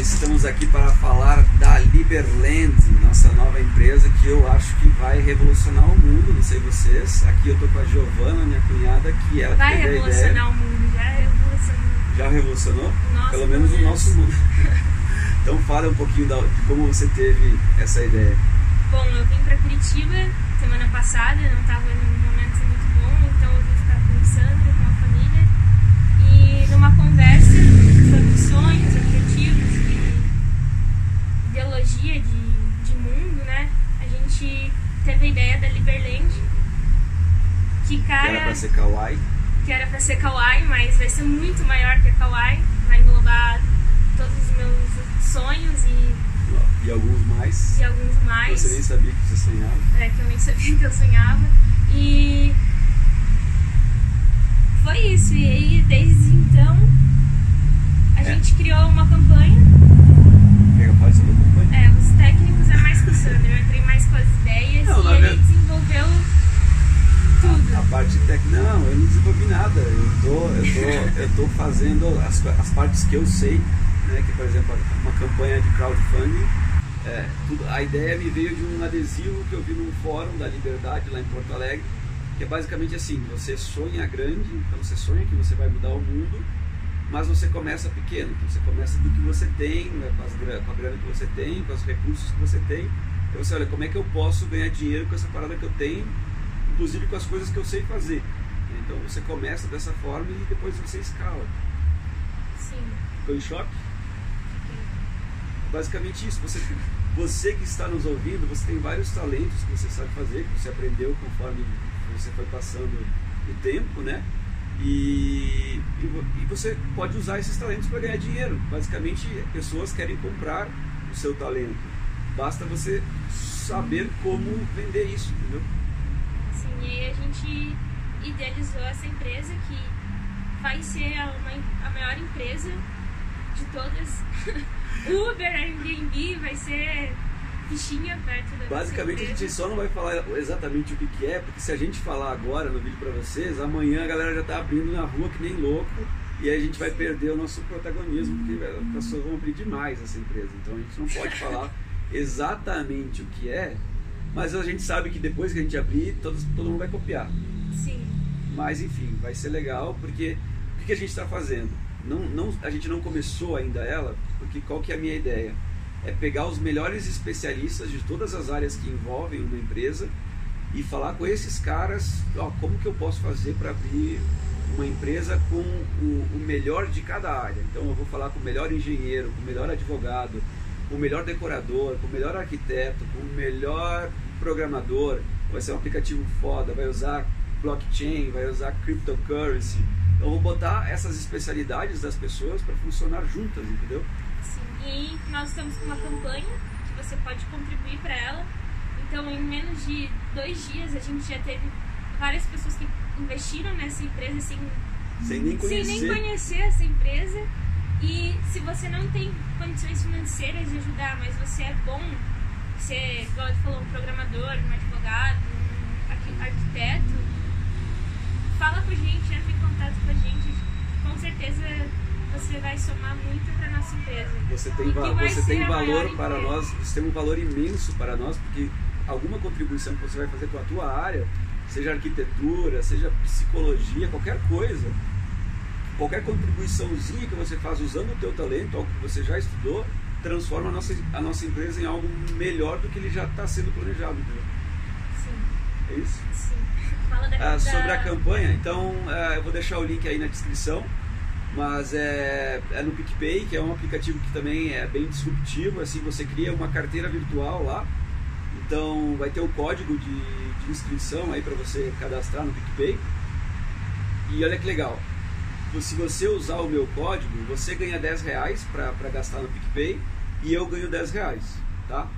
estamos aqui para falar da Liberland, nossa nova empresa que eu acho que vai revolucionar o mundo, não sei vocês. Aqui eu tô com a Giovana, minha cunhada, que ela Vai teve a revolucionar ideia. o mundo, já revolucionou. Já revolucionou? Nossa, Pelo menos o pelo nosso mundo. então fala um pouquinho da- de como você teve essa ideia. Bom, eu vim pra Curitiba semana passada, não tava num pra ser kawaii. que era pra ser Kawaii, mas vai ser muito maior que a Kawaii. Vai englobar todos os meus sonhos e, E alguns mais. e alguns mais. Você nem sabia que você sonhava. É, que eu nem sabia que eu sonhava. E foi isso. E aí, desde então, a É. gente criou uma campanha. Quer que eu fale sobre a campanha? É, os técnicos é mais com o Sandro. Eu entrei mais com as ideias Não, e na ele verdade- desenvolveu tudo. A parte técnica, não, eu não desenvolvi nada. Eu tô, eu tô, eu tô fazendo as, as partes que eu sei, né? Que por exemplo uma campanha de crowdfunding. é, tudo, a ideia me veio de um adesivo que eu vi num fórum da Liberdade lá em Porto Alegre, que é basicamente assim: você sonha grande, então você sonha que você vai mudar o mundo, mas você começa pequeno. Então você começa do que você tem, né, com, as com a grana que você tem, com os recursos que você tem. Então você olha como é que eu posso ganhar dinheiro com essa parada que eu tenho inclusive com as coisas que eu sei fazer. Então você começa dessa forma e depois você escala. Sim. Ficou em choque? Basicamente isso. Você, você que está nos ouvindo, você tem vários talentos que você sabe fazer, que você aprendeu conforme você foi passando o tempo, né? E, e e você pode usar esses talentos para ganhar dinheiro. Basicamente, pessoas querem comprar o seu talento. Basta você saber como vender isso, entendeu? Sim, e aí a gente idealizou essa empresa que vai ser a, uma- a maior empresa de todas. Uber, Airbnb, vai ser fichinha perto da Basicamente a gente só não vai falar exatamente o que, que é, porque se a gente falar agora no vídeo pra vocês, amanhã a galera já tá abrindo na rua que nem louco e aí a gente vai perder o nosso protagonismo, porque as pessoas vão abrir demais essa empresa. Então a gente não pode falar exatamente o que é, mas a gente sabe que depois que a gente abrir, todos, todo mundo vai copiar. Sim, Mas enfim, vai ser legal porque o que, a gente está fazendo? Não, não, a gente não começou ainda ela, porque qual que é a minha ideia? É pegar os melhores especialistas de todas as áreas que envolvem uma empresa e falar com esses caras, ó, como que eu posso fazer para abrir uma empresa com o, o melhor de cada área. Então eu vou falar com o melhor engenheiro, com o melhor advogado, com o melhor decorador, com o melhor arquiteto, com o melhor programador. Vai ser um aplicativo foda, vai usar blockchain, vai usar cryptocurrency. Então eu vou botar essas especialidades das pessoas para funcionar juntas, entendeu? sim. E nós estamos com uma campanha que você pode contribuir para ela. Então, em menos de dois dias, a gente já teve várias pessoas que investiram nessa empresa sem Sem nem conhecer. sem nem conhecer essa empresa. E se você não tem condições financeiras de ajudar, mas você é bom, você, igual falou, um programador, um advogado, um arqui- arquiteto, fala com a gente, entra em contato com a gente. Com certeza você vai somar muito para nossa empresa. Você tem, você tem valor para empresa. nós, você tem um valor imenso para nós, porque alguma contribuição que você vai fazer com a tua área, seja arquitetura, seja psicologia, qualquer coisa, qualquer contribuiçãozinha que você faz usando o teu talento, algo que você já estudou, transforma a nossa, a nossa empresa em algo melhor do que ele já está sendo planejado, entendeu? Sim, É isso? sim. Fala da, Ah, sobre a campanha, então ah, eu vou deixar o link aí na descrição, mas é, é no PicPay, que é um aplicativo que também é bem disruptivo, assim, você cria uma carteira virtual lá, então vai ter o código de, de inscrição aí para você cadastrar no PicPay, e olha que legal, se você usar o meu código, você ganha 10 reais para gastar no PicPay e eu ganho 10 reais, tá?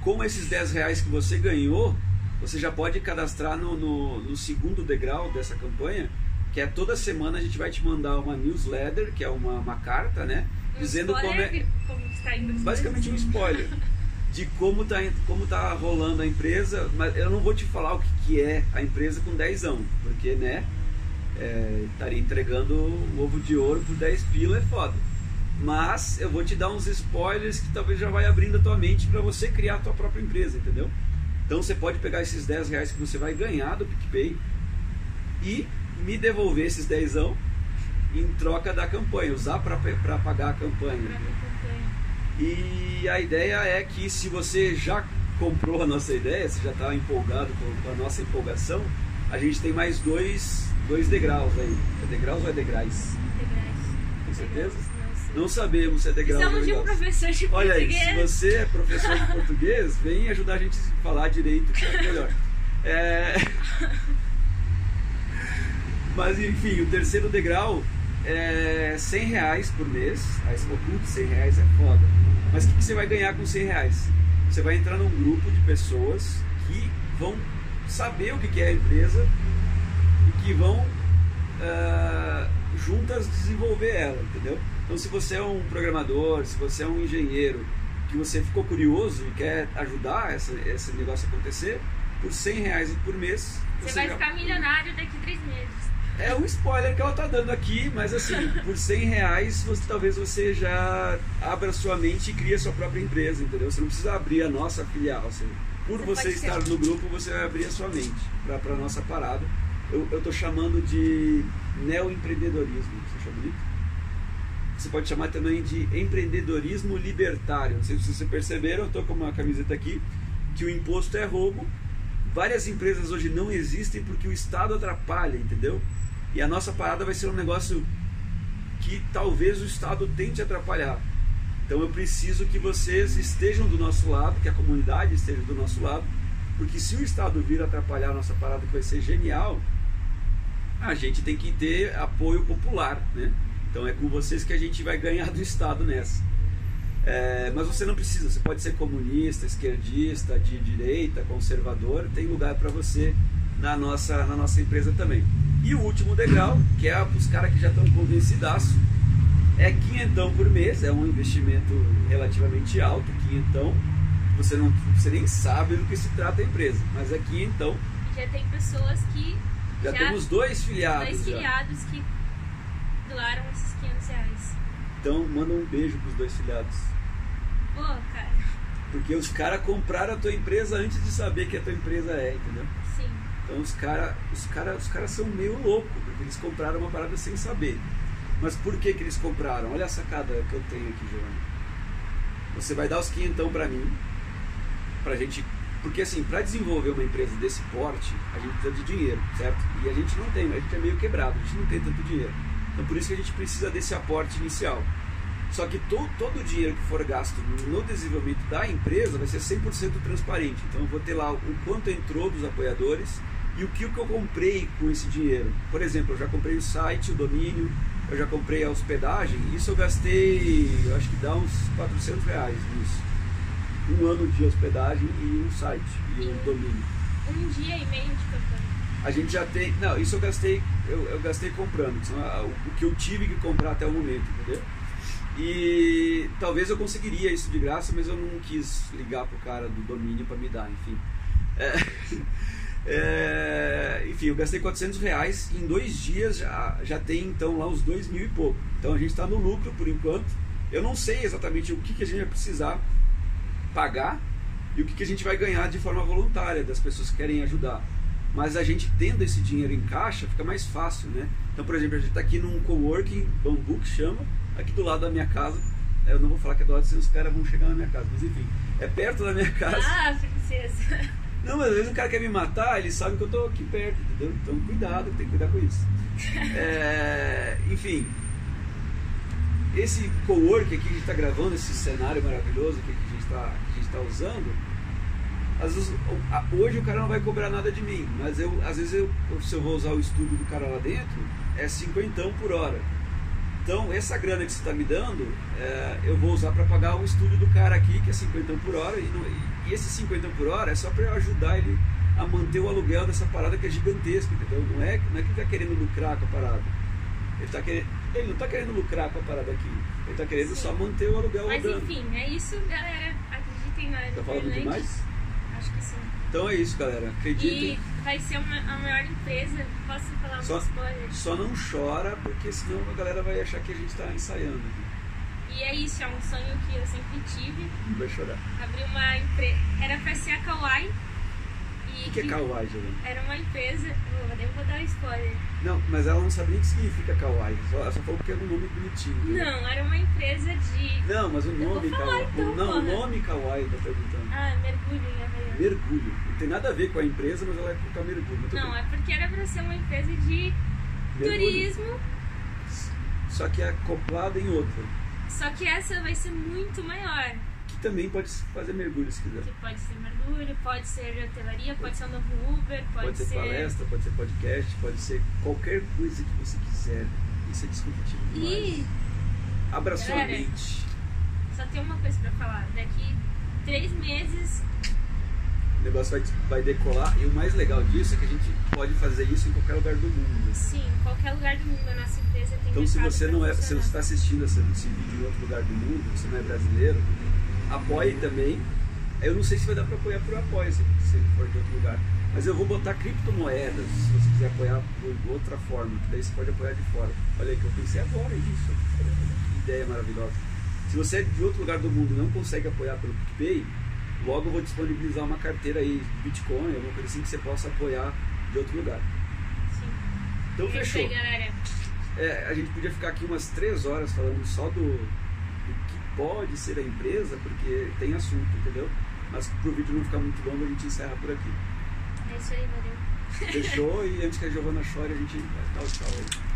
Com esses 10 reais que você ganhou, você já pode cadastrar no, no, no segundo degrau dessa campanha, que é toda semana a gente vai te mandar uma newsletter, que é uma, uma carta, né? um Dizendo como é, como está indo as basicamente um spoiler de como tá, como tá rolando a empresa, mas eu não vou te falar o que, que é a empresa com 10 anos, porque né, é, estaria entregando o ovo de ouro por 10 pila é foda. Mas eu vou te dar uns spoilers que talvez já vai abrindo a tua mente para você criar a tua própria empresa, entendeu? Então você pode pegar esses 10 reais que você vai ganhar do PicPay e me devolver esses 10 em troca da campanha, usar para pagar a campanha. E a ideia é que se você já comprou a nossa ideia, você já está empolgado com a nossa empolgação, a gente tem mais dois, dois degraus aí. É degraus ou é degraus? Degraus. Com certeza? Não sabemos se é degrau Precisamos ou de um professor de Olha português. aí, se você é professor de português, vem ajudar a gente a falar direito que é melhor. É... Mas enfim, o terceiro degrau é 100 reais por mês. Aí você falou, putz, 100 reais é foda. Mas o que, que você vai ganhar com 100 reais? Você vai entrar num grupo de pessoas que vão saber o que, que é a empresa e que vão uh, juntas desenvolver ela, entendeu? Então, se você é um programador, se você é um engenheiro, que você ficou curioso e quer ajudar essa, esse negócio a acontecer, por 100 reais por mês. Você, você vai ficar milionário daqui a três meses. É um spoiler que ela tá dando aqui, mas assim, por 100 reais você, talvez você já abra sua mente e crie a sua própria empresa, entendeu? Você não precisa abrir a nossa filial. Assim. Por você, você estar no grupo, você vai abrir a sua mente para a nossa parada. Eu, eu tô chamando de neoempreendedorismo. Você achou bonito? Você pode chamar também de empreendedorismo libertário. Não sei se vocês perceberam, eu tô com uma camiseta aqui, que o imposto é roubo. Várias empresas hoje não existem porque o Estado atrapalha, entendeu? E a nossa parada vai ser um negócio que talvez o Estado tente atrapalhar. Então eu preciso que vocês estejam do nosso lado, que a comunidade esteja do nosso lado, porque se o Estado vir atrapalhar a nossa parada, que vai ser genial, a gente tem que ter apoio popular, né? Então é com vocês que a gente vai ganhar do Estado nessa. É, mas você não precisa, você pode ser comunista, esquerdista, de direita, conservador, tem lugar para você na nossa, na nossa empresa também. E o último degrau, que é os caras que já estão convencidaço, é quinhentão por mês, é um investimento relativamente alto, quinhentão. Você, não, você nem sabe do que se trata a empresa, mas é quinhentão. Já tem pessoas que. Já, já temos dois filiados. Dois filiados já. que doaram esses 500 reais. Então, manda um beijo pros dois filiados. Pô, cara. Porque os caras compraram a tua empresa antes de saber que a tua empresa é, entendeu? Então os caras os cara, os cara são meio loucos, porque eles compraram uma parada sem saber. Mas por que, que eles compraram? Olha a sacada que eu tenho aqui, Giovanni. Você vai dar os quinhentão para mim, pra gente. Porque assim, para desenvolver uma empresa desse porte, a gente precisa de dinheiro, certo? E a gente não tem, a gente é meio quebrado, a gente não tem tanto dinheiro. Então por isso que a gente precisa desse aporte inicial. Só que to, todo o dinheiro que for gasto no desenvolvimento da empresa vai ser 100% transparente. Então eu vou ter lá o quanto entrou dos apoiadores, e o que, o que eu comprei com esse dinheiro. Por exemplo, eu já comprei o site, o domínio, eu já comprei a hospedagem, isso eu gastei, eu acho que dá uns 400 reais nisso. Um ano de hospedagem e um site e um domínio. Um dia e meio de campanha. A gente já tem. Não, isso eu gastei, eu, eu gastei comprando, o que eu tive que comprar até o momento, entendeu? E talvez eu conseguiria isso de graça, mas eu não quis ligar pro cara do domínio para me dar, enfim. É, É, enfim, eu gastei 400 reais em dois dias já, já tem então lá uns dois mil e pouco. Então a gente está no lucro por enquanto. Eu não sei exatamente o que, que a gente vai precisar pagar e o que, que a gente vai ganhar de forma voluntária das pessoas que querem ajudar. Mas a gente tendo esse dinheiro em caixa fica mais fácil, né? Então, por exemplo, a gente está aqui num coworking, bambu que chama, aqui do lado da minha casa. Eu não vou falar que é do lado, senão os caras vão chegar na minha casa, mas enfim, é perto da minha casa. Ah, princesa. Não, mas às vezes o cara quer me matar, ele sabe que eu tô aqui perto, entendeu? Então cuidado, tem que cuidar com isso. É, enfim, esse co-work aqui que a gente está gravando, esse cenário maravilhoso que a gente está tá usando, vezes, hoje o cara não vai cobrar nada de mim, mas eu, às vezes eu, se eu vou usar o estúdio do cara lá dentro, é cinquentão por hora. Então, essa grana que você está me dando, é, eu vou usar para pagar o estúdio do cara aqui, que é 50 por hora, e, não, e, e esse 50 por hora é só para eu ajudar ele a manter o aluguel dessa parada que é gigantesca, entendeu? Não é, não é que ele está querendo lucrar com a parada. Ele, tá querendo, ele não está querendo lucrar com a parada aqui. Ele está querendo Sim. só manter o aluguel Mas rodando. enfim, é isso, galera. Acreditem na Tá falando demais? Então é isso, galera. Acreditem. E vai ser uma, a maior empresa. Posso falar só, spoiler? Só não chora, porque senão a galera vai achar que a gente está ensaiando. E é isso, é um sonho que eu sempre tive. Vai chorar. Abrir uma empresa. Era pra ser a Kawaii. O que é Kawaii, Giovanna? Era uma empresa. Oh, eu vou dar spoiler. Não, mas ela não sabia o que significa Kawaii. Ela só falou porque era um nome bonitinho. entendeu? Não, era uma empresa de. Não, mas o vou nome falar, Kawaii. então, não, o porra. nome Kawaii tá perguntando. Ah, mergulho em Havaiana. Mergulho. Não tem nada a ver com a empresa, mas ela é colocar mergulho. tudo Não, bem. é porque era pra ser uma empresa de Mergulho. turismo. Só que é acoplada em outra. Só que essa vai ser muito maior. Também pode fazer mergulho se quiser. Que pode ser mergulho, pode ser hotelaria, pode ser um novo Uber, pode, Pode, ser, palestra, pode ser podcast, pode ser qualquer coisa que você quiser. Isso é demais. E Abra sua mente. só tem uma coisa pra falar. Daqui três meses. O negócio vai, vai decolar. E o mais legal disso é que a gente pode fazer isso em qualquer lugar do mundo. Sim, em qualquer lugar do mundo a nossa empresa tem Então, se você não é, se você está assistindo esse, esse vídeo em outro lugar do mundo, você não é brasileiro, apoie também. Eu não sei se vai dar para apoiar por apoio, se, se for de outro lugar. Mas eu vou botar criptomoedas, se você quiser apoiar por outra forma, que daí você pode apoiar de fora. Olha aí que eu pensei agora nisso. Olha, Que ideia maravilhosa. Se você é de outro lugar do mundo e não consegue apoiar pelo PicPay, logo eu vou disponibilizar uma carteira aí de Bitcoin, alguma coisa assim que você possa apoiar de outro lugar. Sim. Então É isso fechou. aí, galera. É, a gente podia ficar aqui umas três horas falando só do, pode ser a empresa, porque tem assunto, entendeu? Mas pro vídeo não ficar muito longo, a gente encerra por aqui. É isso aí, valeu. Fechou? e antes que a Giovana chore, a gente dar o tchau aí.